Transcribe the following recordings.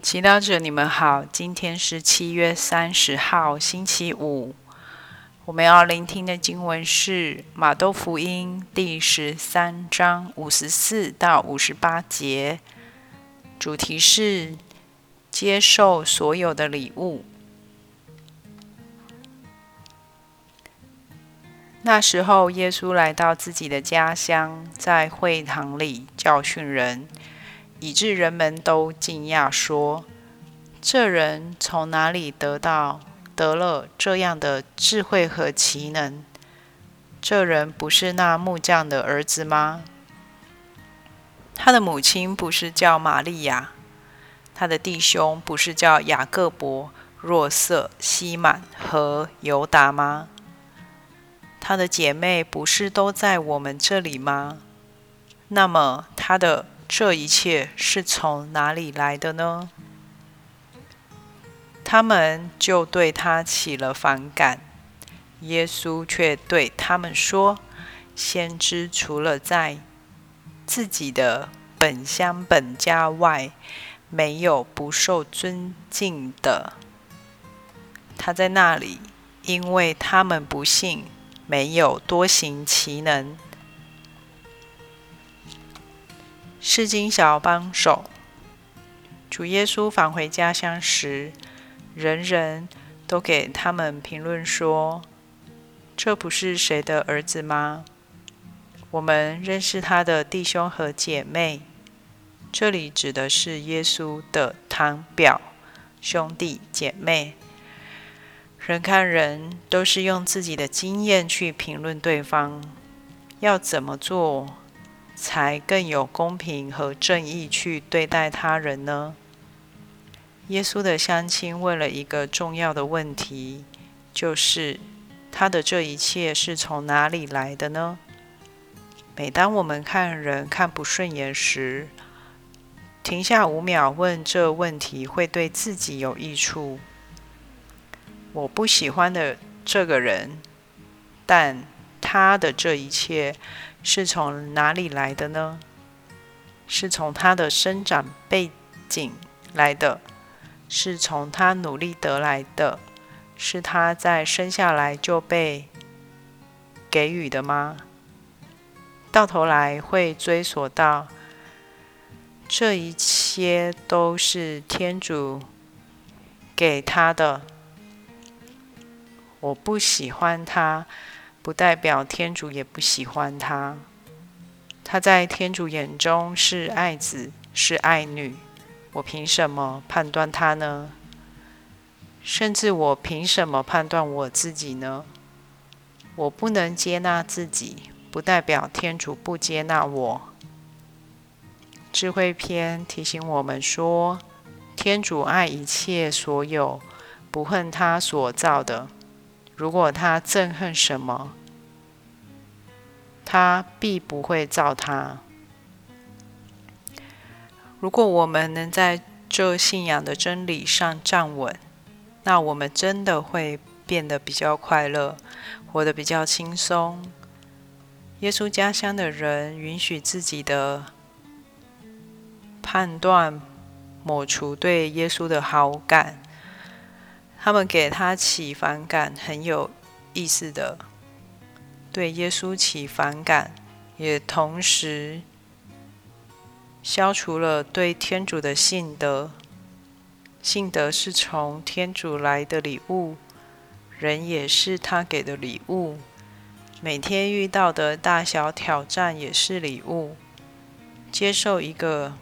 祈祷者，你们好，今天是七月三十号，星期五。我们要聆听的经文是马窦福音第十三章五十四到五十八节，主题是接受所有的礼物。那时候，耶稣来到自己的家乡，在会堂里教训人。以致人们都惊讶说：“这人从哪里得到得了这样的智慧和奇能？这人不是那木匠的儿子吗？他的母亲不是叫玛利亚？他的弟兄不是叫雅各伯、若瑟、西满和犹达吗？他的姐妹不是都在我们这里吗？那么他的……”这一切是从哪里来的呢？他们就对他起了反感。耶稣却对他们说：“先知除了在自己的本乡本家外，没有不受尊敬的。他在那里，因为他们不信，没有多行其能。”世经小帮手，主耶稣返回家乡时，人人都给他们评论说：“这不是谁的儿子吗？我们认识他的弟兄和姐妹。”这里指的是耶稣的堂表兄弟姐妹。人看人都是用自己的经验去评论对方，要怎么做？才更有公平和正义去对待他人呢？耶稣的乡亲问了一个重要的问题，就是他的这一切是从哪里来的呢？每当我们看人看不顺眼时，停下五秒问这问题，会对自己有益处。我不喜欢的这个人，但他的这一切。是从哪里来的呢？是从他的生长背景来的，是从他努力得来的，是他在生下来就被给予的吗？到头来会追索到，这一切都是天主给他的。我不喜欢他。不代表天主也不喜欢他。他在天主眼中是爱子，是爱女。我凭什么判断他呢？甚至我凭什么判断我自己呢？我不能接纳自己，不代表天主不接纳我。智慧篇提醒我们说：天主爱一切所有，不恨他所造的。如果他憎恨什么，他必不会造他。如果我们能在这信仰的真理上站稳，那我们真的会变得比较快乐，活得比较轻松。耶稣家乡的人允许自己的判断抹除对耶稣的好感。他们给他起反感，很有意思的，对耶稣起反感，也同时消除了对天主的信德。信德是从天主来的礼物，人也是他给的礼物。每天遇到的大小挑战也是礼物。接受一个，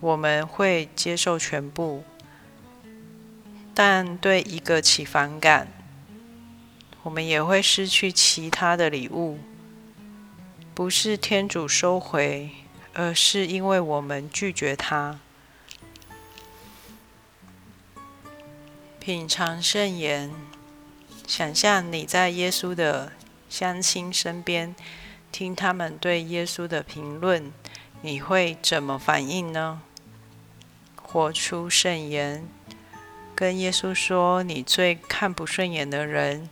我们会接受全部。但对一个起反感，我们也会失去其他的礼物。不是天主收回，而是因为我们拒绝他。品尝圣言，想象你在耶稣的乡亲身边，听他们对耶稣的评论，你会怎么反应呢？活出圣言。跟耶稣说：“你最看不顺眼的人，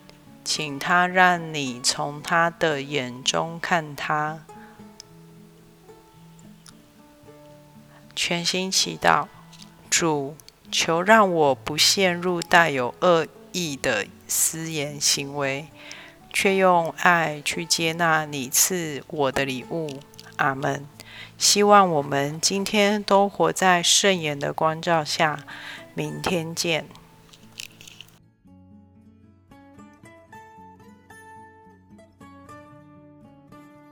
请他让你从他的眼中看他。”全心祈祷，主，求让我不陷入带有恶意的私言行为，却用爱去接纳你赐我的礼物。阿门。希望我们今天都活在圣言的光照下。明天见。